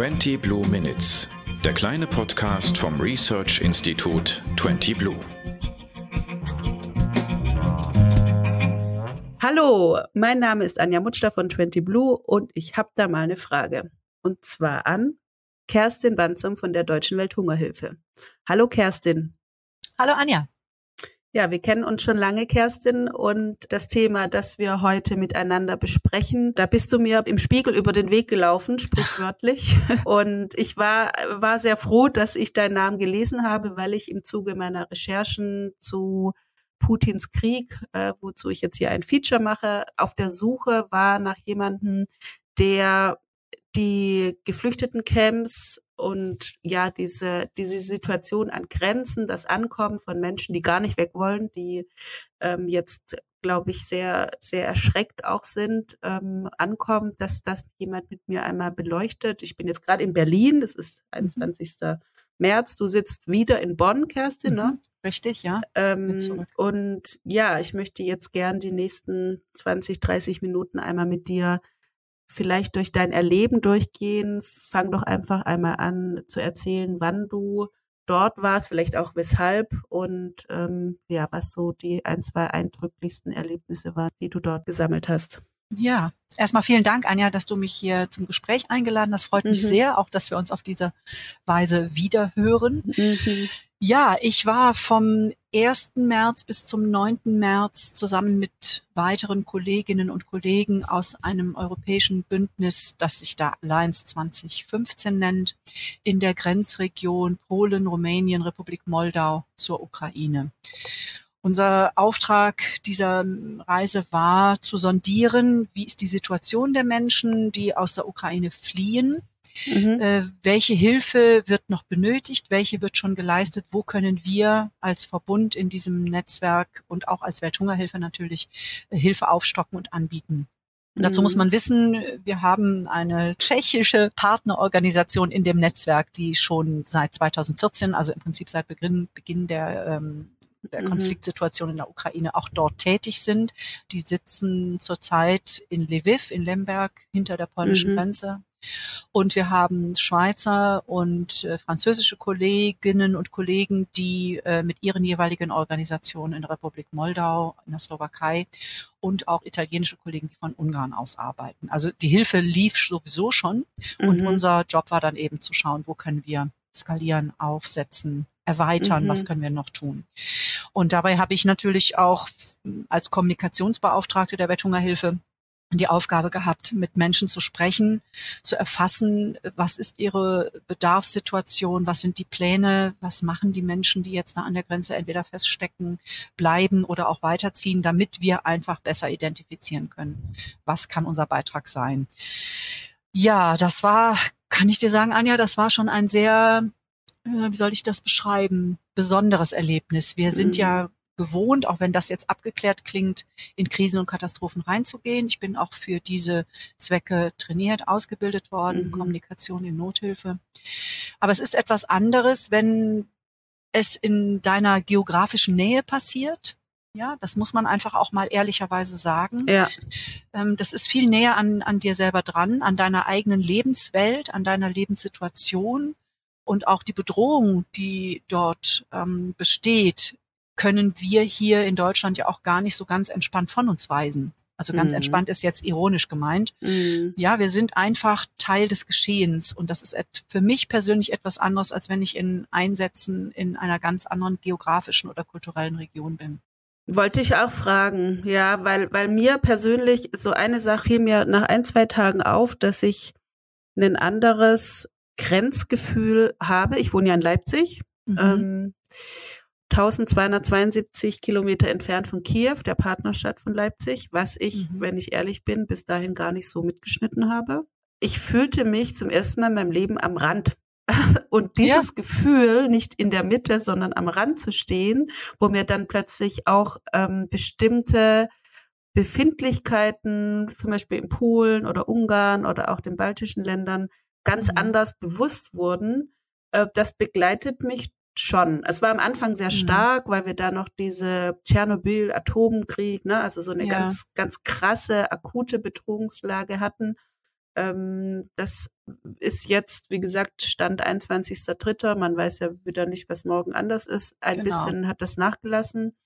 20 Blue Minutes, der kleine Podcast vom Research Institut 20 Blue. Hallo, mein Name ist Anja Mutschler von 20 Blue und ich habe da mal eine Frage. Und zwar an Kerstin Banzum von der Deutschen Welthungerhilfe. Hallo Kerstin. Hallo Anja. Ja, wir kennen uns schon lange, Kerstin, und das Thema, das wir heute miteinander besprechen, da bist du mir im Spiegel über den Weg gelaufen, sprichwörtlich. Und ich war, war sehr froh, dass ich deinen Namen gelesen habe, weil ich im Zuge meiner Recherchen zu Putins Krieg, äh, wozu ich jetzt hier ein Feature mache, auf der Suche war nach jemandem, der die geflüchteten Camps und ja, diese, diese Situation an Grenzen, das Ankommen von Menschen, die gar nicht weg wollen, die ähm, jetzt, glaube ich, sehr, sehr erschreckt auch sind, ähm, ankommen, dass das jemand mit mir einmal beleuchtet. Ich bin jetzt gerade in Berlin, das ist 21. Mhm. März. Du sitzt wieder in Bonn, Kerstin, ne? mhm. ne? Richtig, ja. Ähm, und ja, ich möchte jetzt gern die nächsten 20, 30 Minuten einmal mit dir vielleicht durch dein Erleben durchgehen. Fang doch einfach einmal an zu erzählen, wann du dort warst, vielleicht auch weshalb und ähm, ja, was so die ein, zwei eindrücklichsten Erlebnisse waren, die du dort gesammelt hast. Ja, erstmal vielen Dank, Anja, dass du mich hier zum Gespräch eingeladen hast. Freut mich mhm. sehr, auch dass wir uns auf diese Weise wiederhören. Mhm. Ja, ich war vom 1. März bis zum 9. März zusammen mit weiteren Kolleginnen und Kollegen aus einem europäischen Bündnis, das sich da Alliance 2015 nennt, in der Grenzregion Polen, Rumänien, Republik Moldau zur Ukraine. Unser Auftrag dieser Reise war zu sondieren, wie ist die Situation der Menschen, die aus der Ukraine fliehen. Mhm. Äh, welche Hilfe wird noch benötigt? Welche wird schon geleistet? Wo können wir als Verbund in diesem Netzwerk und auch als Welthungerhilfe natürlich äh, Hilfe aufstocken und anbieten? Und dazu muss mhm. man wissen, wir haben eine tschechische Partnerorganisation in dem Netzwerk, die schon seit 2014, also im Prinzip seit Beginn, Beginn der ähm, der mhm. Konfliktsituation in der Ukraine auch dort tätig sind. Die sitzen zurzeit in Lviv, in Lemberg, hinter der polnischen mhm. Grenze. Und wir haben Schweizer und äh, französische Kolleginnen und Kollegen, die äh, mit ihren jeweiligen Organisationen in der Republik Moldau, in der Slowakei und auch italienische Kollegen, die von Ungarn aus arbeiten. Also die Hilfe lief sowieso schon mhm. und unser Job war dann eben zu schauen, wo können wir skalieren, aufsetzen, erweitern, mhm. was können wir noch tun. Und dabei habe ich natürlich auch als Kommunikationsbeauftragte der Welthungerhilfe die Aufgabe gehabt, mit Menschen zu sprechen, zu erfassen, was ist ihre Bedarfssituation, was sind die Pläne, was machen die Menschen, die jetzt da an der Grenze entweder feststecken, bleiben oder auch weiterziehen, damit wir einfach besser identifizieren können, was kann unser Beitrag sein. Ja, das war, kann ich dir sagen, Anja, das war schon ein sehr wie soll ich das beschreiben, besonderes Erlebnis. Wir sind mhm. ja gewohnt, auch wenn das jetzt abgeklärt klingt, in Krisen und Katastrophen reinzugehen. Ich bin auch für diese Zwecke trainiert, ausgebildet worden, mhm. Kommunikation in Nothilfe. Aber es ist etwas anderes, wenn es in deiner geografischen Nähe passiert. Ja, das muss man einfach auch mal ehrlicherweise sagen. Ja. Ähm, das ist viel näher an, an dir selber dran, an deiner eigenen Lebenswelt, an deiner Lebenssituation und auch die Bedrohung, die dort ähm, besteht, können wir hier in Deutschland ja auch gar nicht so ganz entspannt von uns weisen. Also ganz mhm. entspannt ist jetzt ironisch gemeint. Mhm. Ja, wir sind einfach Teil des Geschehens und das ist für mich persönlich etwas anderes, als wenn ich in Einsätzen in einer ganz anderen geografischen oder kulturellen Region bin. Wollte ich auch fragen, ja, weil, weil mir persönlich so eine Sache fiel mir nach ein, zwei Tagen auf, dass ich ein anderes Grenzgefühl habe. Ich wohne ja in Leipzig, mhm. ähm, 1272 Kilometer entfernt von Kiew, der Partnerstadt von Leipzig, was ich, mhm. wenn ich ehrlich bin, bis dahin gar nicht so mitgeschnitten habe. Ich fühlte mich zum ersten Mal in meinem Leben am Rand. Und dieses ja. Gefühl, nicht in der Mitte, sondern am Rand zu stehen, wo mir dann plötzlich auch ähm, bestimmte Befindlichkeiten, zum Beispiel in Polen oder Ungarn oder auch den baltischen Ländern, ganz mhm. anders bewusst wurden, äh, das begleitet mich schon. Es war am Anfang sehr mhm. stark, weil wir da noch diese Tschernobyl-Atomkrieg, ne, also so eine ja. ganz, ganz krasse, akute Bedrohungslage hatten. ähm, das ist jetzt, wie gesagt, Stand 21.3. Man weiß ja wieder nicht, was morgen anders ist. Ein genau. bisschen hat das nachgelassen.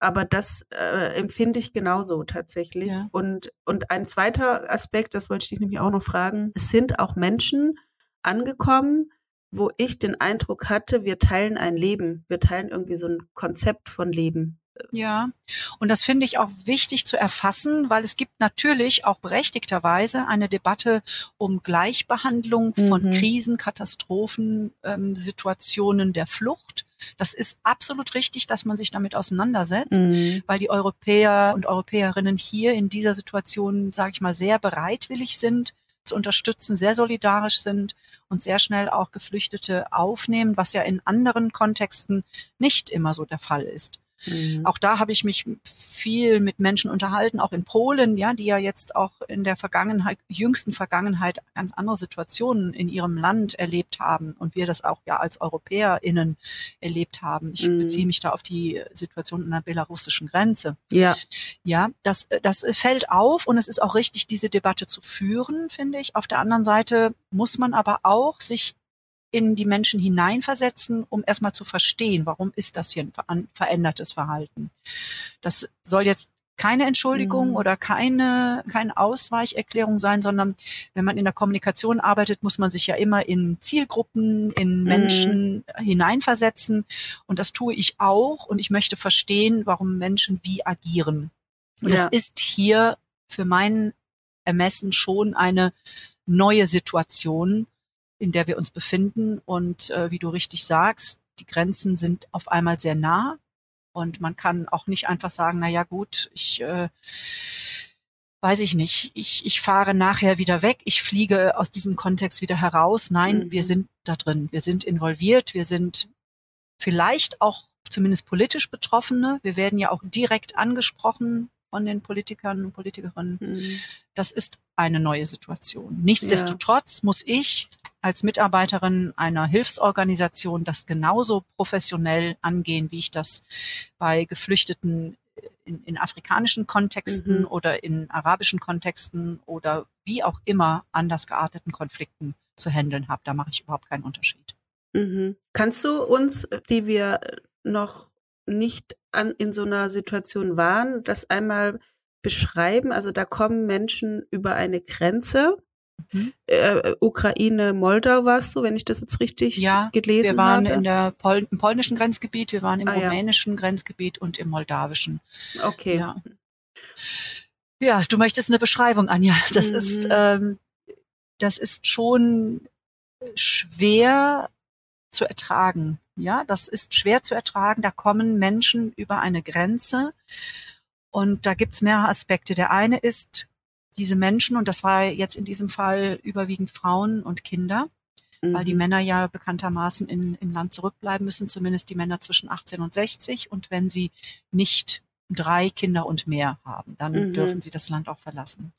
Aber das äh, empfinde ich genauso tatsächlich. Ja. Und, und ein zweiter Aspekt, das wollte ich dich nämlich auch noch fragen, es sind auch Menschen angekommen, wo ich den Eindruck hatte, wir teilen ein Leben, wir teilen irgendwie so ein Konzept von Leben. Ja, und das finde ich auch wichtig zu erfassen, weil es gibt natürlich auch berechtigterweise eine Debatte um Gleichbehandlung von mhm. Krisen, Katastrophen, ähm, Situationen der Flucht. Das ist absolut richtig, dass man sich damit auseinandersetzt, mhm. weil die Europäer und Europäerinnen hier in dieser Situation, sage ich mal, sehr bereitwillig sind, zu unterstützen, sehr solidarisch sind und sehr schnell auch Geflüchtete aufnehmen, was ja in anderen Kontexten nicht immer so der Fall ist. Mhm. Auch da habe ich mich viel mit Menschen unterhalten, auch in Polen, ja, die ja jetzt auch in der Vergangenheit, jüngsten Vergangenheit ganz andere Situationen in ihrem Land erlebt haben und wir das auch ja als EuropäerInnen erlebt haben. Ich mhm. beziehe mich da auf die Situation an der belarussischen Grenze. Ja. Ja, das, das fällt auf und es ist auch richtig, diese Debatte zu führen, finde ich. Auf der anderen Seite muss man aber auch sich in die Menschen hineinversetzen, um erstmal zu verstehen, warum ist das hier ein verändertes Verhalten. Das soll jetzt keine Entschuldigung mhm. oder keine, keine Ausweicherklärung sein, sondern wenn man in der Kommunikation arbeitet, muss man sich ja immer in Zielgruppen, in mhm. Menschen mhm. hineinversetzen. Und das tue ich auch. Und ich möchte verstehen, warum Menschen wie agieren. Und es ist hier für mein Ermessen schon eine neue Situation, in der wir uns befinden. Und äh, wie du richtig sagst, die Grenzen sind auf einmal sehr nah. Und man kann auch nicht einfach sagen, na ja, gut, ich äh, weiß ich nicht, ich, ich fahre nachher wieder weg, ich fliege aus diesem Kontext wieder heraus. Nein, mhm. wir sind da drin, wir sind involviert, wir sind vielleicht auch zumindest politisch Betroffene. Wir werden ja auch direkt angesprochen von den Politikern und Politikerinnen. Mhm. Das ist eine neue Situation. Nichtsdestotrotz ja. muss ich als Mitarbeiterin einer Hilfsorganisation das genauso professionell angehen, wie ich das bei Geflüchteten in, in afrikanischen Kontexten mhm. oder in arabischen Kontexten oder wie auch immer anders gearteten Konflikten zu handeln habe. Da mache ich überhaupt keinen Unterschied. Mhm. Kannst du uns, die wir noch nicht an, in so einer Situation waren, das einmal beschreiben? Also da kommen Menschen über eine Grenze Mhm. Äh, Ukraine, Moldau warst du, wenn ich das jetzt richtig ja, gelesen habe? wir waren habe. in der Pol im polnischen Grenzgebiet, wir waren im ah, rumänischen ja. Grenzgebiet und im moldawischen. Okay. Ja. ja, du möchtest eine Beschreibung, Anja. Das mhm. ist, ähm, das ist schon schwer zu ertragen. Ja, das ist schwer zu ertragen. Da kommen Menschen über eine Grenze. Und da gibt's mehrere Aspekte. Der eine ist, diese Menschen, und das war jetzt in diesem Fall überwiegend Frauen und Kinder, mhm. weil die mhm. Männer ja bekanntermaßen in, im Land zurückbleiben müssen, zumindest die Männer zwischen 18 und 60. Und wenn sie nicht drei Kinder und mehr haben, dann mhm. dürfen sie das Land auch verlassen.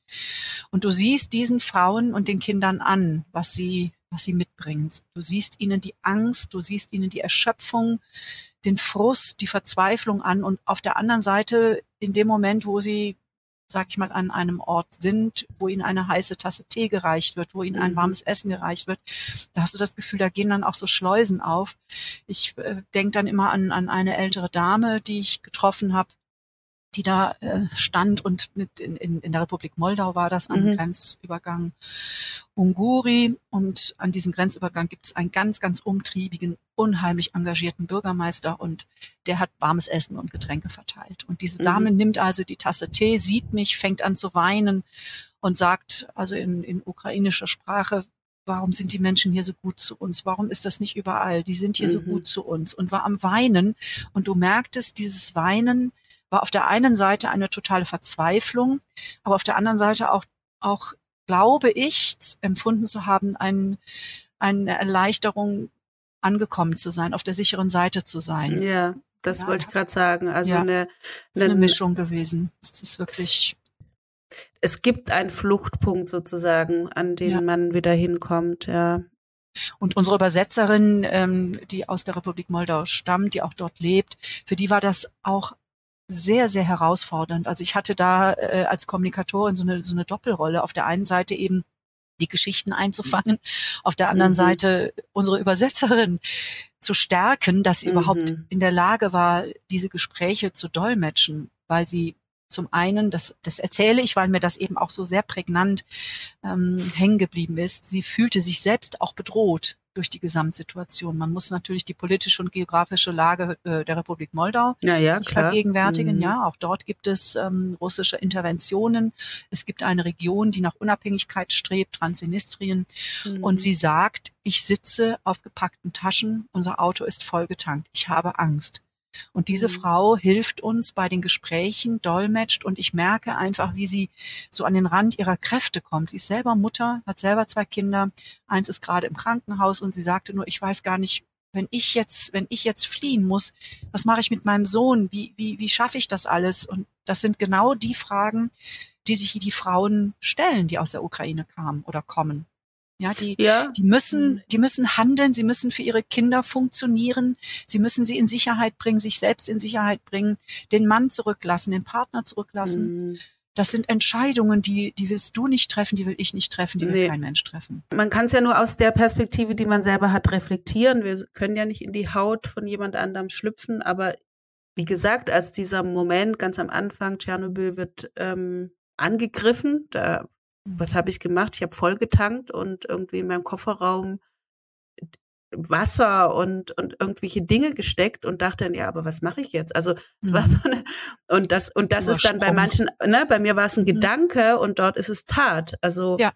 Und du siehst diesen Frauen und den Kindern an, was sie, was sie mitbringen. Du siehst ihnen die Angst, du siehst ihnen die Erschöpfung, den Frust, die Verzweiflung an und auf der anderen Seite in dem Moment, wo sie sag ich mal, an einem Ort sind, wo ihnen eine heiße Tasse Tee gereicht wird, wo ihnen ein mhm. warmes Essen gereicht wird, da hast du das Gefühl, da gehen dann auch so Schleusen auf. Ich äh, denke dann immer an, an eine ältere Dame, die ich getroffen habe, die da äh, stand und mit in, in, in der Republik Moldau war das am mhm. Grenzübergang Unguri. Und an diesem Grenzübergang gibt es einen ganz, ganz umtriebigen, unheimlich engagierten Bürgermeister und der hat warmes Essen und Getränke verteilt. Und diese mhm. Dame nimmt also die Tasse Tee, sieht mich, fängt an zu weinen und sagt also in, in ukrainischer Sprache, warum sind die Menschen hier so gut zu uns? Warum ist das nicht überall? Die sind hier mhm. so gut zu uns und war am Weinen. Und du merktest, dieses Weinen war auf der einen Seite eine totale Verzweiflung, aber auf der anderen Seite auch, auch glaube ich, empfunden zu haben, ein, eine Erleichterung angekommen zu sein, auf der sicheren Seite zu sein. Ja, das ja. wollte ich gerade sagen. Also ja, eine, ist eine Mischung gewesen. Es ist wirklich. Es gibt einen Fluchtpunkt sozusagen, an den ja. man wieder hinkommt, ja. Und unsere Übersetzerin, ähm, die aus der Republik Moldau stammt, die auch dort lebt, für die war das auch sehr, sehr herausfordernd. Also ich hatte da äh, als Kommunikatorin so eine, so eine Doppelrolle. Auf der einen Seite eben die Geschichten einzufangen. Auf der anderen mhm. Seite unsere Übersetzerin zu stärken, dass sie mhm. überhaupt in der Lage war, diese Gespräche zu dolmetschen, weil sie zum einen, das, das erzähle ich, weil mir das eben auch so sehr prägnant ähm, hängen geblieben ist. Sie fühlte sich selbst auch bedroht durch die Gesamtsituation. Man muss natürlich die politische und geografische Lage äh, der Republik Moldau ja, ja, sich klar. vergegenwärtigen. Mhm. Ja, auch dort gibt es ähm, russische Interventionen. Es gibt eine Region, die nach Unabhängigkeit strebt, Transnistrien. Mhm. Und sie sagt, ich sitze auf gepackten Taschen, unser Auto ist vollgetankt, ich habe Angst. Und diese mhm. Frau hilft uns bei den Gesprächen, dolmetscht und ich merke einfach, wie sie so an den Rand ihrer Kräfte kommt. Sie ist selber Mutter, hat selber zwei Kinder. Eins ist gerade im Krankenhaus und sie sagte nur, ich weiß gar nicht, wenn ich jetzt, wenn ich jetzt fliehen muss, was mache ich mit meinem Sohn? Wie, wie, wie schaffe ich das alles? Und das sind genau die Fragen, die sich die Frauen stellen, die aus der Ukraine kamen oder kommen. Ja, die, ja. die müssen, die müssen handeln, sie müssen für ihre Kinder funktionieren, sie müssen sie in Sicherheit bringen, sich selbst in Sicherheit bringen, den Mann zurücklassen, den Partner zurücklassen. Mhm. Das sind Entscheidungen, die, die willst du nicht treffen, die will ich nicht treffen, die will nee. kein Mensch treffen. Man kann es ja nur aus der Perspektive, die man selber hat, reflektieren. Wir können ja nicht in die Haut von jemand anderem schlüpfen, aber wie gesagt, als dieser Moment ganz am Anfang, Tschernobyl wird ähm, angegriffen, da was habe ich gemacht? Ich habe voll getankt und irgendwie in meinem Kofferraum Wasser und, und irgendwelche Dinge gesteckt und dachte dann, ja, aber was mache ich jetzt? Also es mhm. war so eine, und das, und das ist dann bei manchen, ne, bei mir war es ein mhm. Gedanke und dort ist es Tat. Also ja.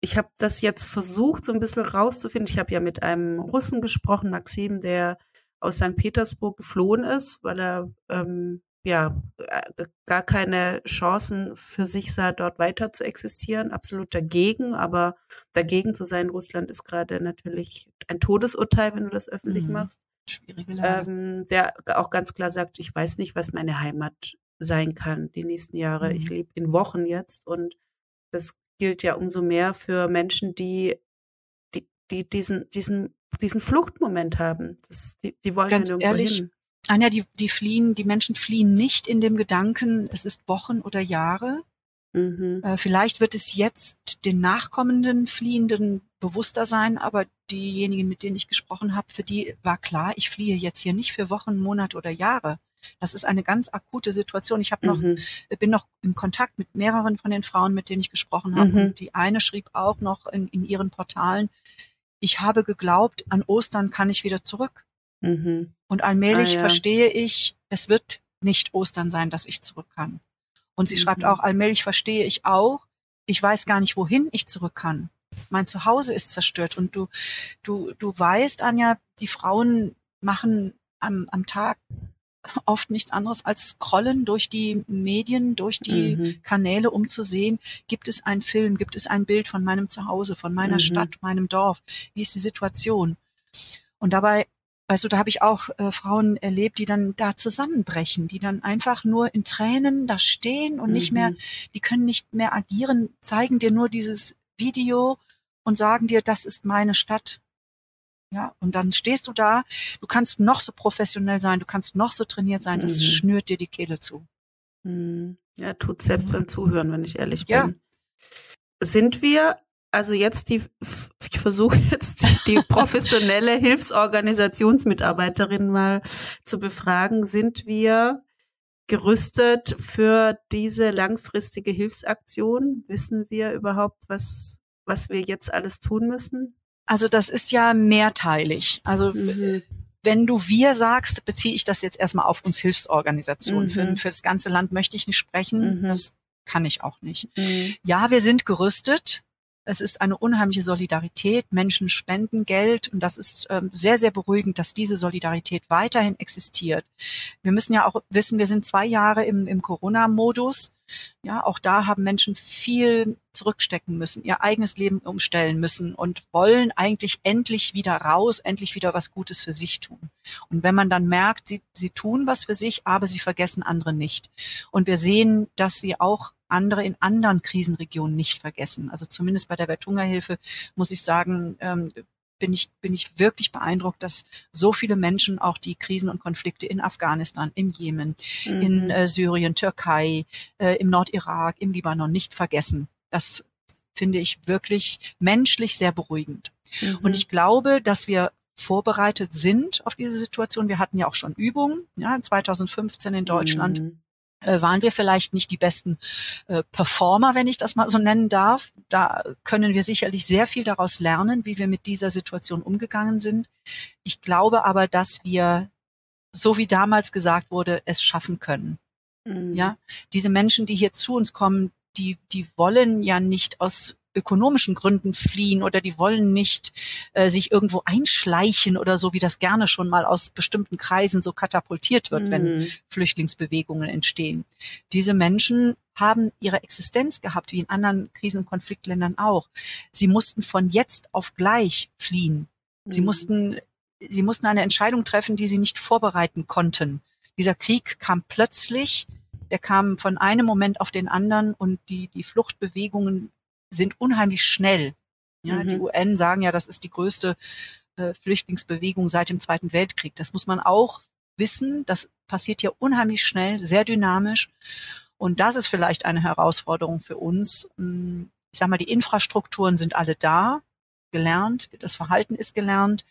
ich habe das jetzt versucht, so ein bisschen rauszufinden. Ich habe ja mit einem Russen gesprochen, Maxim, der aus St. Petersburg geflohen ist, weil er ähm, ja, äh, gar keine Chancen für sich sah, dort weiter zu existieren. Absolut dagegen, aber dagegen zu sein, Russland ist gerade natürlich ein Todesurteil, wenn du das öffentlich mhm. machst. Schwierige Lage. Ähm, der auch ganz klar sagt, ich weiß nicht, was meine Heimat sein kann die nächsten Jahre. Mhm. Ich lebe in Wochen jetzt und das gilt ja umso mehr für Menschen, die, die, die diesen, diesen, diesen Fluchtmoment haben. Das, die, die wollen ganz ja nirgendwo ehrlich, hin. Anja, die, die fliehen, die Menschen fliehen nicht in dem Gedanken, es ist Wochen oder Jahre. Mhm. Äh, vielleicht wird es jetzt den nachkommenden Fliehenden bewusster sein, aber diejenigen, mit denen ich gesprochen habe, für die war klar, ich fliehe jetzt hier nicht für Wochen, Monate oder Jahre. Das ist eine ganz akute Situation. Ich habe noch, mhm. bin noch in Kontakt mit mehreren von den Frauen, mit denen ich gesprochen habe. Mhm. Und die eine schrieb auch noch in, in ihren Portalen, ich habe geglaubt, an Ostern kann ich wieder zurück. Mhm. Und allmählich ah, ja. verstehe ich, es wird nicht Ostern sein, dass ich zurück kann. Und sie mhm. schreibt auch, allmählich verstehe ich auch, ich weiß gar nicht, wohin ich zurück kann. Mein Zuhause ist zerstört. Und du, du, du weißt, Anja, die Frauen machen am, am Tag oft nichts anderes als scrollen durch die Medien, durch die mhm. Kanäle, um zu sehen, gibt es einen Film, gibt es ein Bild von meinem Zuhause, von meiner mhm. Stadt, meinem Dorf, wie ist die Situation? Und dabei Weißt du, da habe ich auch äh, Frauen erlebt, die dann da zusammenbrechen, die dann einfach nur in Tränen da stehen und mhm. nicht mehr, mhm. die können nicht mehr agieren, zeigen dir nur dieses Video und sagen dir, das ist meine Stadt. Ja, und dann stehst du da, du kannst noch so professionell sein, du kannst noch so trainiert sein, das mhm. schnürt dir die Kehle zu. Mhm. Ja, tut selbst beim Zuhören, wenn ich ehrlich bin. Ja. Sind wir also jetzt die, ich versuche jetzt die professionelle Hilfsorganisationsmitarbeiterin mal zu befragen. Sind wir gerüstet für diese langfristige Hilfsaktion? Wissen wir überhaupt, was, was wir jetzt alles tun müssen? Also das ist ja mehrteilig. Also mhm. wenn du wir sagst, beziehe ich das jetzt erstmal auf uns Hilfsorganisationen. Mhm. Für, für das ganze Land möchte ich nicht sprechen. Mhm. Das kann ich auch nicht. Mhm. Ja, wir sind gerüstet. Es ist eine unheimliche Solidarität. Menschen spenden Geld und das ist ähm, sehr, sehr beruhigend, dass diese Solidarität weiterhin existiert. Wir müssen ja auch wissen, wir sind zwei Jahre im, im Corona-Modus. Ja, auch da haben Menschen viel zurückstecken müssen, ihr eigenes Leben umstellen müssen und wollen eigentlich endlich wieder raus, endlich wieder was Gutes für sich tun. Und wenn man dann merkt, sie, sie tun was für sich, aber sie vergessen andere nicht. Und wir sehen, dass sie auch andere in anderen Krisenregionen nicht vergessen. Also zumindest bei der Welthungerhilfe muss ich sagen, ähm, bin ich, bin ich wirklich beeindruckt, dass so viele Menschen auch die Krisen und Konflikte in Afghanistan, im Jemen, mhm. in äh, Syrien, Türkei, äh, im Nordirak, im Libanon nicht vergessen. Das finde ich wirklich menschlich sehr beruhigend. Mhm. Und ich glaube, dass wir vorbereitet sind auf diese Situation. Wir hatten ja auch schon Übungen, ja, 2015 in Deutschland. Mhm. Äh, waren wir vielleicht nicht die besten äh, Performer, wenn ich das mal so nennen darf. Da können wir sicherlich sehr viel daraus lernen, wie wir mit dieser Situation umgegangen sind. Ich glaube aber, dass wir, so wie damals gesagt wurde, es schaffen können. Mhm. Ja, diese Menschen, die hier zu uns kommen, die, die wollen ja nicht aus ökonomischen Gründen fliehen oder die wollen nicht äh, sich irgendwo einschleichen oder so, wie das gerne schon mal aus bestimmten Kreisen so katapultiert wird, wenn Mhm. Flüchtlingsbewegungen entstehen. Diese Menschen haben ihre Existenz gehabt, wie in anderen Krisen- und Konfliktländern auch. Sie mussten von jetzt auf gleich fliehen. Sie Mhm. mussten, sie mussten eine Entscheidung treffen, die sie nicht vorbereiten konnten. Dieser Krieg kam plötzlich, der kam von einem Moment auf den anderen und die, die Fluchtbewegungen sind unheimlich schnell. Ja, Mhm. Die UN sagen ja, das ist die größte äh, Flüchtlingsbewegung seit dem Zweiten Weltkrieg. Das muss man auch wissen. Das passiert ja unheimlich schnell, sehr dynamisch. Und das ist vielleicht eine Herausforderung für uns. Mm, Ich sage mal, die Infrastrukturen sind alle da, gelernt, das Verhalten ist gelernt.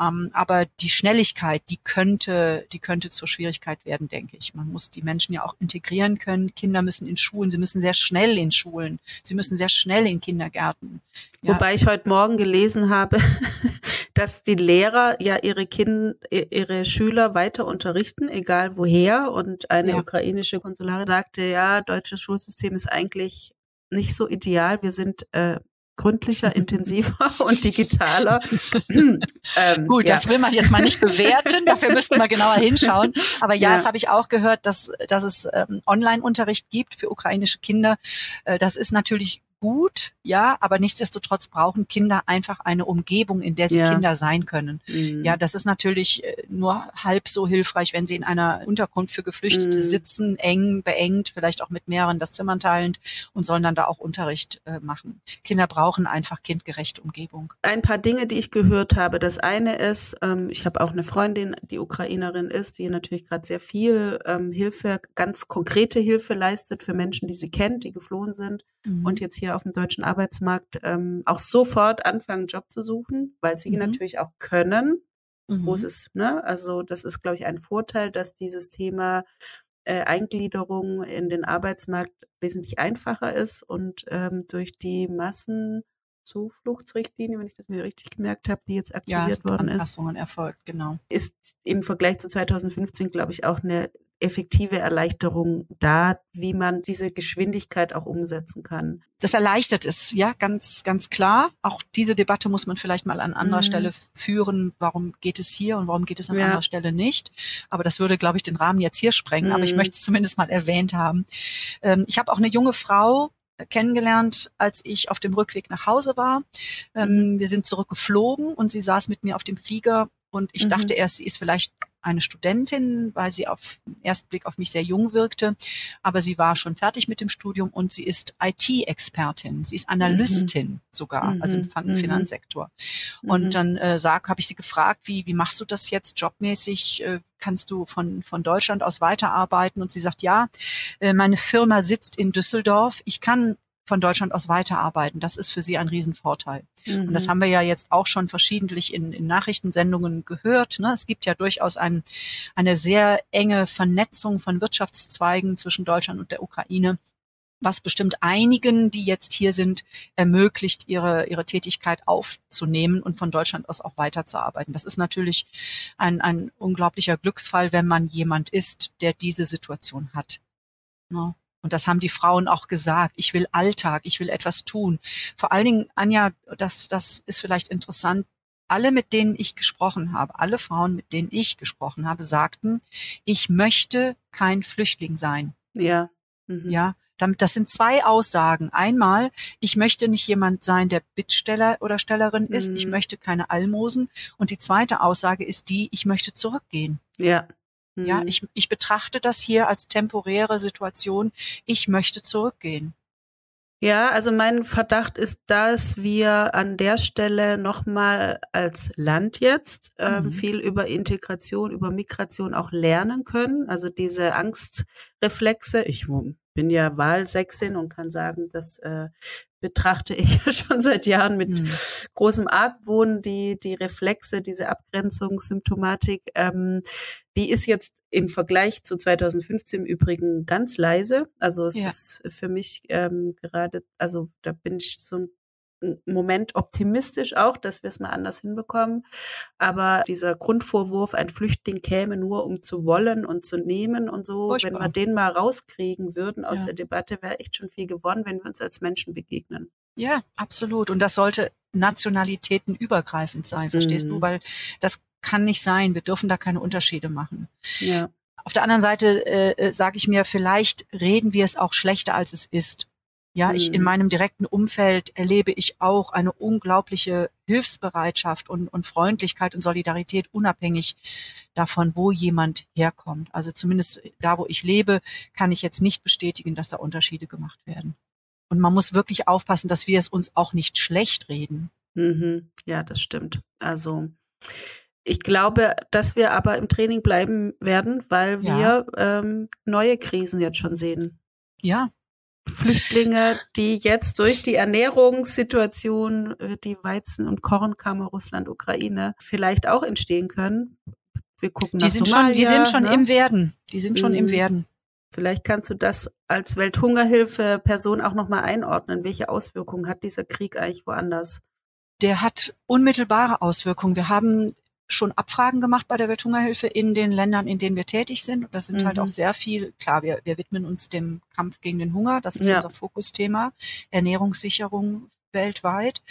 Ähm, aber die Schnelligkeit, die könnte, die könnte zur Schwierigkeit werden, denke ich. Man muss die Menschen ja auch integrieren können. Kinder müssen in Schulen, sie müssen sehr schnell in Schulen, sie müssen sehr schnell in Kindergärten. Ja, Wobei ich heute Morgen gelesen habe, dass die Lehrer ja ihre Kinder, ihre Schüler weiter unterrichten, egal woher. Und eine Ja. ukrainische Konsularin sagte, ja, deutsches Schulsystem ist eigentlich nicht so ideal. Wir sind äh, gründlicher, intensiver und digitaler. ähm, Gut, ja. das will man jetzt mal nicht bewerten, dafür müssten wir genauer hinschauen. Aber ja, Ja. das habe ich auch gehört, dass, dass es ähm, Online-Unterricht gibt für ukrainische Kinder. Äh, das ist natürlich gut, ja, aber nichtsdestotrotz brauchen Kinder einfach eine Umgebung, in der sie Ja. Kinder sein können. Mhm. Ja, das ist natürlich äh, nur halb so hilfreich, wenn sie in einer Unterkunft für Geflüchtete Mhm. sitzen, eng, beengt, vielleicht auch mit mehreren das Zimmern teilend und sollen dann da auch Unterricht äh, machen. Kinder brauchen einfach kindgerechte Umgebung. ein paar Dinge, die ich gehört habe. Das eine ist, ähm, ich habe auch eine Freundin, die Ukrainerin ist, die natürlich gerade sehr viel ähm, Hilfe, ganz konkrete Hilfe leistet für Menschen, die sie kennt, die geflohen sind Mhm. und jetzt hier auf dem deutschen Arbeitsmarkt ähm, auch sofort anfangen, einen Job zu suchen, weil sie Mhm. natürlich auch können. Mhm. Großes, ne? Also das ist, glaube ich, ein Vorteil, dass dieses Thema äh, Eingliederung in den Arbeitsmarkt wesentlich einfacher ist und ähm, durch die Massenzufluchtsrichtlinie, wenn ich das mir richtig gemerkt habe, die jetzt ja, aktiviert sind worden ist, Anpassungen erfolgt, genau. ist im Vergleich zu 2015, glaube ich, auch eine effektive Erleichterung da, wie man diese Geschwindigkeit auch umsetzen kann. Das erleichtert es, ja, ganz, ganz klar. Auch diese Debatte muss man vielleicht mal an anderer Mhm. Stelle führen. Warum geht es hier und warum geht es an Ja. anderer Stelle nicht? Aber das würde, glaube ich, den Rahmen jetzt hier sprengen. Aber ich Mhm. möchte es zumindest mal erwähnt haben. Ähm, ich habe auch eine junge Frau kennengelernt, als ich auf dem Rückweg nach Hause war. Ähm, Wir sind zurückgeflogen und sie saß mit mir auf dem Flieger und ich Mhm. dachte erst, sie ist vielleicht eine Studentin, weil sie auf den ersten Blick auf mich sehr jung wirkte. Aber sie war schon fertig mit dem Studium und sie ist IT-Expertin. Sie ist Analystin sogar, also im Mhm. Fin- Mhm. Finanzsektor. Und Mhm. dann äh, sag, habe ich sie gefragt, wie, wie machst du das jetzt jobmäßig? Äh, kannst du von, von Deutschland aus weiterarbeiten? Und sie sagt, ja, äh, meine Firma sitzt in Düsseldorf. Ich kann von Deutschland aus weiterarbeiten. Das ist für sie ein Riesenvorteil. Und das Mhm. haben wir ja jetzt auch schon verschiedentlich in, in Nachrichtensendungen gehört. Ne? Es gibt ja durchaus ein, eine sehr enge Vernetzung von Wirtschaftszweigen zwischen Deutschland und der Ukraine was bestimmt einigen, die jetzt hier sind, ermöglicht, ihre, ihre Tätigkeit aufzunehmen und von Deutschland aus auch weiterzuarbeiten. Das ist natürlich ein, ein unglaublicher Glücksfall, wenn man jemand ist, der diese Situation hat. Ne? Und das haben die Frauen auch gesagt. Ich will Alltag, ich will etwas tun. Vor allen Dingen, Anja, das, das ist vielleicht interessant. Alle, mit denen ich gesprochen habe, alle Frauen, mit denen ich gesprochen habe, sagten, ich möchte kein Flüchtling sein. Ja. Mhm. Ja, damit, das sind zwei Aussagen. Einmal, ich möchte nicht jemand sein, der Bittsteller oder Stellerin ist. Ich Mhm. möchte keine Almosen. Und die zweite Aussage ist die, ich möchte zurückgehen. Ja. Ja, Mhm. ich, ich betrachte das hier als temporäre Situation. Ich möchte zurückgehen. Ja, also mein Verdacht ist, dass wir an der Stelle nochmal als Land jetzt ähm, Mhm. viel über Integration, über Migration auch lernen können. Also diese Angstreflexe. Ich bin ja Wahlsächsin und kann sagen, dass äh, betrachte ich schon seit Jahren mit hm. großem Argwohn die, die Reflexe, diese Abgrenzungssymptomatik. Ähm, die ist jetzt im Vergleich zu 2015 im Übrigen ganz leise. Also es ja. ist für mich ähm, gerade, also da bin ich so ein Moment optimistisch auch, dass wir es mal anders hinbekommen. Aber dieser Grundvorwurf, ein Flüchtling käme nur, um zu wollen und zu nehmen und so, Furchtbar. wenn wir den mal rauskriegen würden aus ja. der Debatte, wäre echt schon viel gewonnen, wenn wir uns als Menschen begegnen. Ja, absolut. Und das sollte nationalitätenübergreifend sein, verstehst mhm. du? Weil das kann nicht sein. Wir dürfen da keine Unterschiede machen. Ja. Auf der anderen Seite äh, äh sage ich mir, vielleicht reden wir es auch schlechter, als es ist. Ja, ich in mhm. meinem direkten Umfeld erlebe ich auch eine unglaubliche Hilfsbereitschaft und, und Freundlichkeit und Solidarität unabhängig davon, wo jemand herkommt. Also zumindest da, wo ich lebe, kann ich jetzt nicht bestätigen, dass da Unterschiede gemacht werden. Und man muss wirklich aufpassen, dass wir es uns auch nicht schlecht reden. Mhm. Ja, das stimmt. Also ich glaube, dass wir aber im Training bleiben werden, weil wir ja. ähm, neue Krisen jetzt schon sehen. Ja, Flüchtlinge, die jetzt durch die Ernährungssituation, äh, die Weizen- und Kornkammer Russland, Ukraine vielleicht auch entstehen können. Wir gucken die nach sind Somalia, schon, Die sind schon ne? im Werden. Die sind schon mhm. im Werden. Vielleicht kannst du das als Welthungerhilfe Person auch nochmal einordnen. Welche Auswirkungen hat dieser Krieg eigentlich woanders? Der hat unmittelbare Auswirkungen. Wir haben schon Abfragen gemacht bei der Welthungerhilfe in den Ländern, in denen wir tätig sind. Und das sind mhm. halt auch sehr viel, klar, wir, wir widmen uns dem Kampf gegen den Hunger, das ist ja. unser Fokusthema, Ernährungssicherung weltweit.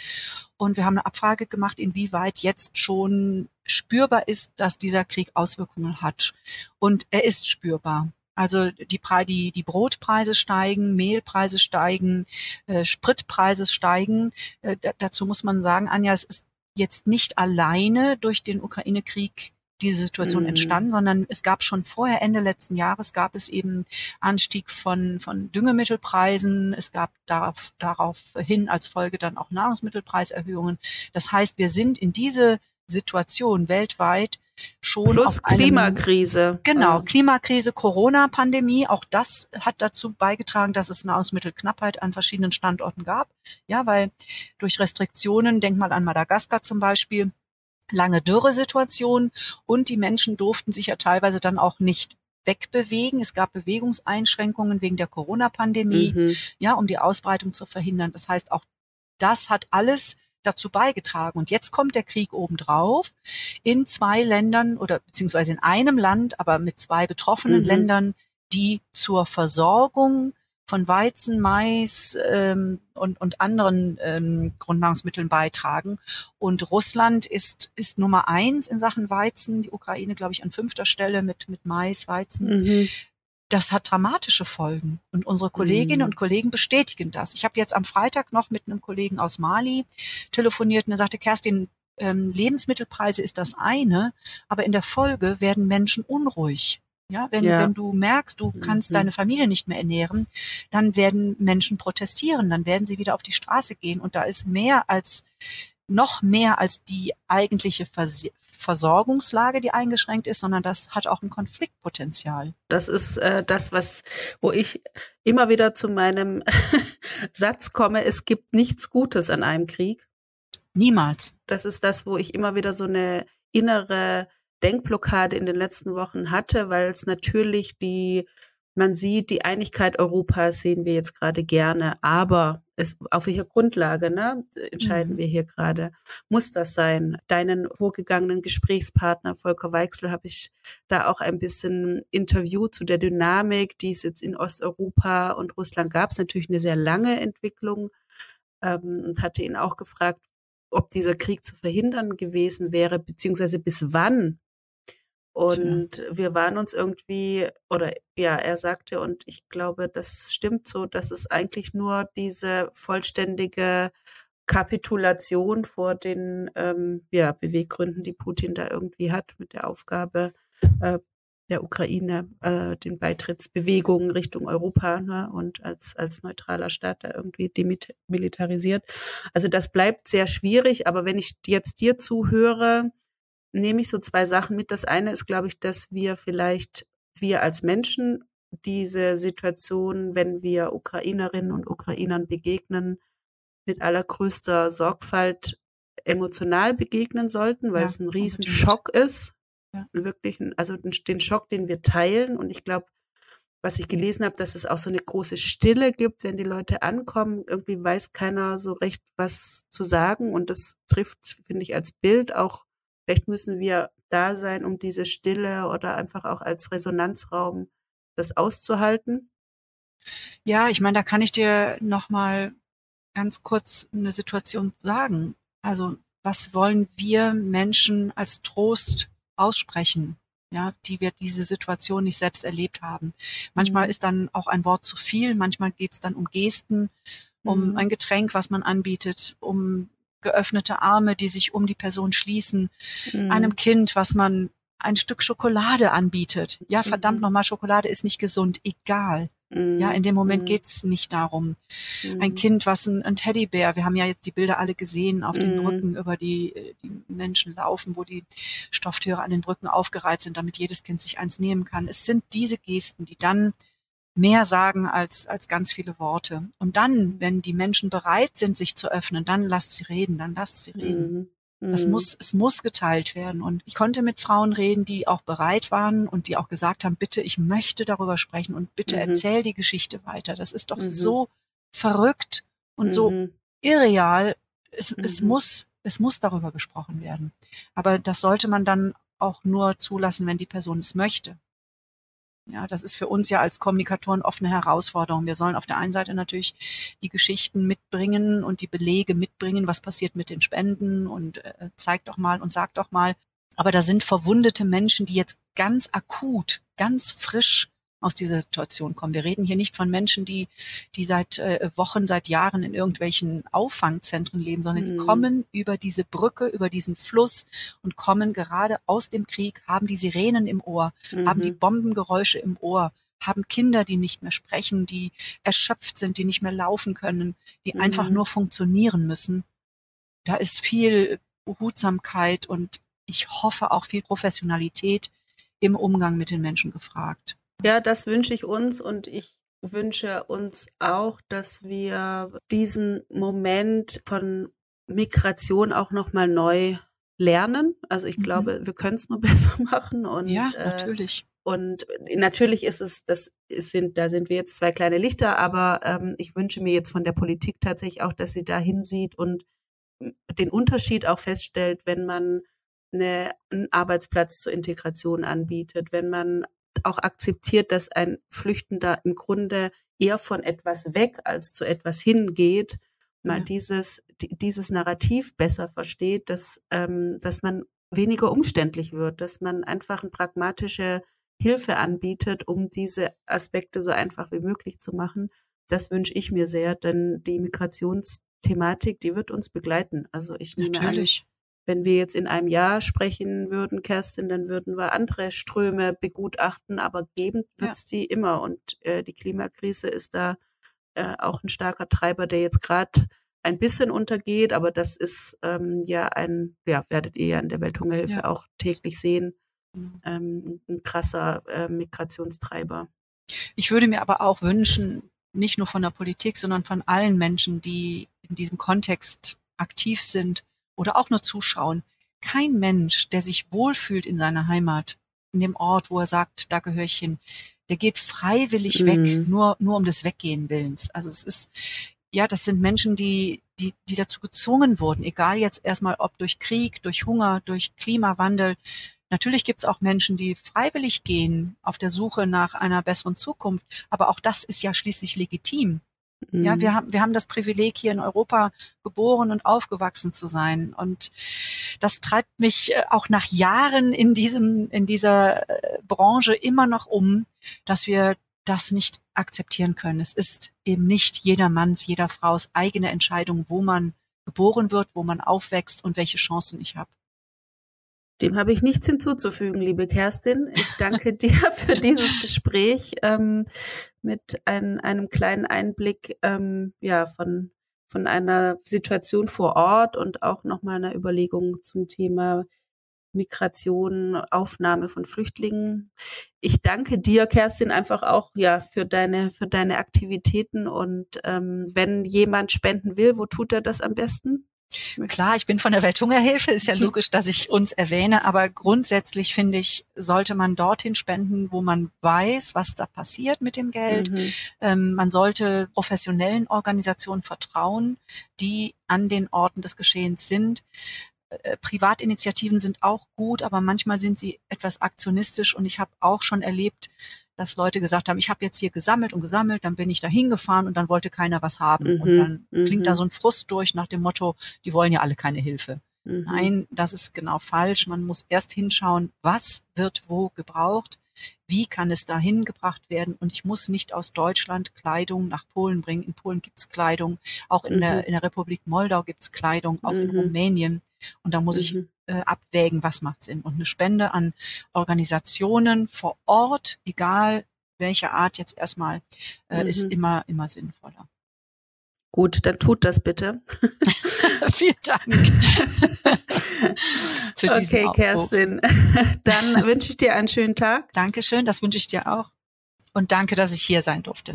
Und wir haben eine Abfrage gemacht, inwieweit jetzt schon spürbar ist, dass dieser Krieg Auswirkungen hat. Und er ist spürbar. Also die, die, die Brotpreise steigen, Mehlpreise steigen, äh, Spritpreise steigen. Äh, dazu muss man sagen, Anja, es ist jetzt nicht alleine durch den Ukraine-Krieg diese Situation mhm. entstanden, sondern es gab schon vorher, Ende letzten Jahres, gab es eben Anstieg von, von Düngemittelpreisen. Es gab darauf, daraufhin als Folge dann auch Nahrungsmittelpreiserhöhungen. Das heißt, wir sind in diese Situation weltweit schon Plus Klimakrise. Genau, Klimakrise, Corona-Pandemie, auch das hat dazu beigetragen, dass es Nahrungsmittelknappheit an verschiedenen Standorten gab. Ja, weil durch Restriktionen, denk mal an Madagaskar zum Beispiel, lange Dürresituation und die Menschen durften sich ja teilweise dann auch nicht wegbewegen. Es gab Bewegungseinschränkungen wegen der Corona-Pandemie, mhm. ja, um die Ausbreitung zu verhindern. Das heißt, auch das hat alles dazu beigetragen. Und jetzt kommt der Krieg obendrauf in zwei Ländern oder beziehungsweise in einem Land, aber mit zwei betroffenen mhm. Ländern, die zur Versorgung von Weizen, Mais ähm, und, und anderen ähm, Grundnahrungsmitteln beitragen. Und Russland ist, ist Nummer eins in Sachen Weizen, die Ukraine, glaube ich, an fünfter Stelle mit, mit Mais, Weizen. Mhm das hat dramatische Folgen. Und unsere Kolleginnen mhm. und Kollegen bestätigen das. Ich habe jetzt am Freitag noch mit einem Kollegen aus Mali telefoniert und er sagte, Kerstin, ähm, Lebensmittelpreise ist das eine, aber in der Folge werden Menschen unruhig. Ja, wenn, ja. wenn du merkst, du kannst mhm. deine Familie nicht mehr ernähren, dann werden Menschen protestieren, dann werden sie wieder auf die Straße gehen. Und da ist mehr als noch mehr als die eigentliche Vers Versorgungslage, die eingeschränkt ist, sondern das hat auch ein Konfliktpotenzial. Das ist äh, das, was, wo ich immer wieder zu meinem Satz komme, es gibt nichts Gutes an einem Krieg. Niemals. Das ist das, wo ich immer wieder so eine innere Denkblockade in den letzten Wochen hatte, weil es natürlich die man sieht, die Einigkeit Europas sehen wir jetzt gerade gerne, aber es, auf welcher Grundlage ne, entscheiden mhm. wir hier gerade? Muss das sein? Deinen vorgegangenen Gesprächspartner Volker Weichsel habe ich da auch ein bisschen Interview zu der Dynamik, die es jetzt in Osteuropa und Russland gab. Es natürlich eine sehr lange Entwicklung ähm, und hatte ihn auch gefragt, ob dieser Krieg zu verhindern gewesen wäre, beziehungsweise bis wann und Tja. wir waren uns irgendwie, oder ja, er sagte, und ich glaube, das stimmt so, dass es eigentlich nur diese vollständige Kapitulation vor den ähm, ja, Beweggründen, die Putin da irgendwie hat mit der Aufgabe äh, der Ukraine, äh, den Beitrittsbewegungen Richtung Europa ne, und als, als neutraler Staat da irgendwie demilitarisiert. Also das bleibt sehr schwierig, aber wenn ich jetzt dir zuhöre, nehme ich so zwei Sachen mit. Das eine ist, glaube ich, dass wir vielleicht, wir als Menschen, diese Situation, wenn wir Ukrainerinnen und Ukrainern begegnen, mit allergrößter Sorgfalt emotional begegnen sollten, weil ja, es ein Riesenschock ist. Ja. Wirklich, also den Schock, den wir teilen. Und ich glaube, was ich gelesen habe, dass es auch so eine große Stille gibt, wenn die Leute ankommen. Irgendwie weiß keiner so recht, was zu sagen. Und das trifft, finde ich, als Bild auch. Vielleicht müssen wir da sein, um diese Stille oder einfach auch als Resonanzraum das auszuhalten. Ja, ich meine, da kann ich dir noch mal ganz kurz eine Situation sagen. Also, was wollen wir Menschen als Trost aussprechen? ja, die wir diese Situation nicht selbst erlebt haben. Manchmal mhm. ist dann auch ein Wort zu viel, manchmal geht es dann um Gesten, um mhm. ein Getränk, was man anbietet, um geöffnete Arme, die sich um die Person schließen, mhm. einem Kind, was man ein Stück Schokolade anbietet. Ja, verdammt mhm. nochmal, Schokolade ist nicht gesund, egal. Ja, in dem Moment mhm. geht's nicht darum. Mhm. Ein Kind, was ein, ein, Teddybär, wir haben ja jetzt die Bilder alle gesehen, auf den mhm. Brücken, über die die Menschen laufen, wo die Stofftiere an den Brücken aufgereiht sind, damit jedes Kind sich eins nehmen kann. Es sind diese Gesten, die dann mehr sagen als, als ganz viele Worte. Und dann, wenn die Menschen bereit sind, sich zu öffnen, dann lasst sie reden, dann lasst sie reden. Mhm. Das mhm. muss, es muss geteilt werden. Und ich konnte mit Frauen reden, die auch bereit waren und die auch gesagt haben, bitte, ich möchte darüber sprechen und bitte mhm. erzähl die Geschichte weiter. Das ist doch mhm. so verrückt und so mhm. irreal. Es, es mhm. muss, es muss darüber gesprochen werden. Aber das sollte man dann auch nur zulassen, wenn die Person es möchte. Ja, das ist für uns ja als Kommunikatoren oft eine Herausforderung. Wir sollen auf der einen Seite natürlich die Geschichten mitbringen und die Belege mitbringen, was passiert mit den Spenden und äh, zeigt doch mal und sagt doch mal. Aber da sind verwundete Menschen, die jetzt ganz akut, ganz frisch aus dieser Situation kommen. Wir reden hier nicht von Menschen, die, die seit äh, Wochen, seit Jahren in irgendwelchen Auffangzentren leben, sondern mhm. die kommen über diese Brücke, über diesen Fluss und kommen gerade aus dem Krieg, haben die Sirenen im Ohr, mhm. haben die mhm. Bombengeräusche im Ohr, haben Kinder, die nicht mehr sprechen, die erschöpft sind, die nicht mehr laufen können, die mhm. einfach nur funktionieren müssen. Da ist viel Behutsamkeit und ich hoffe auch viel Professionalität im Umgang mit den Menschen gefragt. Ja, das wünsche ich uns und ich wünsche uns auch, dass wir diesen Moment von Migration auch nochmal neu lernen. Also ich mhm. glaube, wir können es nur besser machen und ja, äh, natürlich. Äh, und natürlich ist es, das sind, da sind wir jetzt zwei kleine Lichter, aber ähm, ich wünsche mir jetzt von der Politik tatsächlich auch, dass sie da hinsieht und den Unterschied auch feststellt, wenn man eine, einen Arbeitsplatz zur Integration anbietet, wenn man auch akzeptiert, dass ein Flüchtender im Grunde eher von etwas weg als zu etwas hingeht, mal ja. dieses, dieses Narrativ besser versteht, dass, ähm, dass man weniger umständlich wird, dass man einfach eine pragmatische Hilfe anbietet, um diese Aspekte so einfach wie möglich zu machen. Das wünsche ich mir sehr, denn die Migrationsthematik, die wird uns begleiten. Also ich nehme Natürlich. an, wenn wir jetzt in einem Jahr sprechen würden, Kerstin, dann würden wir andere Ströme begutachten, aber geben wird es ja. die immer. Und äh, die Klimakrise ist da äh, auch ein starker Treiber, der jetzt gerade ein bisschen untergeht, aber das ist ähm, ja ein, ja, werdet ihr ja in der Welthungerhilfe ja. auch täglich sehen, mhm. ähm, ein krasser äh, Migrationstreiber. Ich würde mir aber auch wünschen, nicht nur von der Politik, sondern von allen Menschen, die in diesem Kontext aktiv sind, oder auch nur zuschauen. Kein Mensch, der sich wohlfühlt in seiner Heimat, in dem Ort, wo er sagt, da gehöre ich hin, der geht freiwillig mhm. weg, nur, nur um des Weggehen willens. Also es ist, ja, das sind Menschen, die, die, die dazu gezwungen wurden, egal jetzt erstmal ob durch Krieg, durch Hunger, durch Klimawandel. Natürlich gibt es auch Menschen, die freiwillig gehen auf der Suche nach einer besseren Zukunft, aber auch das ist ja schließlich legitim. Ja, wir mhm. haben, wir haben das Privileg, hier in Europa geboren und aufgewachsen zu sein. Und das treibt mich äh, auch nach Jahren in diesem, in dieser äh, Branche immer noch um, dass wir das nicht akzeptieren können. Es ist eben nicht jedermanns, jeder Frau's eigene Entscheidung, wo man geboren wird, wo man aufwächst und welche Chancen ich habe. Dem habe ich nichts hinzuzufügen, liebe Kerstin. Ich danke dir für dieses Gespräch ähm, mit ein, einem kleinen Einblick ähm, ja, von, von einer Situation vor Ort und auch nochmal einer Überlegung zum Thema Migration, Aufnahme von Flüchtlingen. Ich danke dir, Kerstin, einfach auch ja für deine für deine Aktivitäten und ähm, wenn jemand spenden will, wo tut er das am besten? Klar, ich bin von der Welthungerhilfe, ist ja mhm. logisch, dass ich uns erwähne, aber grundsätzlich finde ich, sollte man dorthin spenden, wo man weiß, was da passiert mit dem Geld. Mhm. Ähm, man sollte professionellen Organisationen vertrauen, die an den Orten des Geschehens sind. Äh, Privatinitiativen sind auch gut, aber manchmal sind sie etwas aktionistisch und ich habe auch schon erlebt, dass Leute gesagt haben, ich habe jetzt hier gesammelt und gesammelt, dann bin ich da hingefahren und dann wollte keiner was haben. Mhm, und dann mhm. klingt da so ein Frust durch nach dem Motto, die wollen ja alle keine Hilfe. Mhm. Nein, das ist genau falsch. Man muss erst hinschauen, was wird wo gebraucht, wie kann es dahin gebracht werden. Und ich muss nicht aus Deutschland Kleidung nach Polen bringen. In Polen gibt es Kleidung, auch in, mhm. der, in der Republik Moldau gibt es Kleidung, auch in mhm. Rumänien. Und da muss ich mhm äh, abwägen, was macht Sinn. Und eine Spende an Organisationen vor Ort, egal welcher Art jetzt erstmal, äh, mhm. ist immer, immer sinnvoller. Gut, dann tut das bitte. Vielen Dank. okay, Kerstin. Dann wünsche ich dir einen schönen Tag. Dankeschön, das wünsche ich dir auch. Und danke, dass ich hier sein durfte.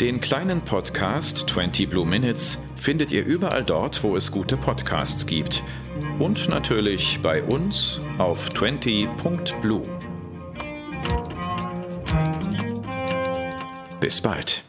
Den kleinen Podcast 20 Blue Minutes findet ihr überall dort, wo es gute Podcasts gibt. Und natürlich bei uns auf 20.blue. Bis bald.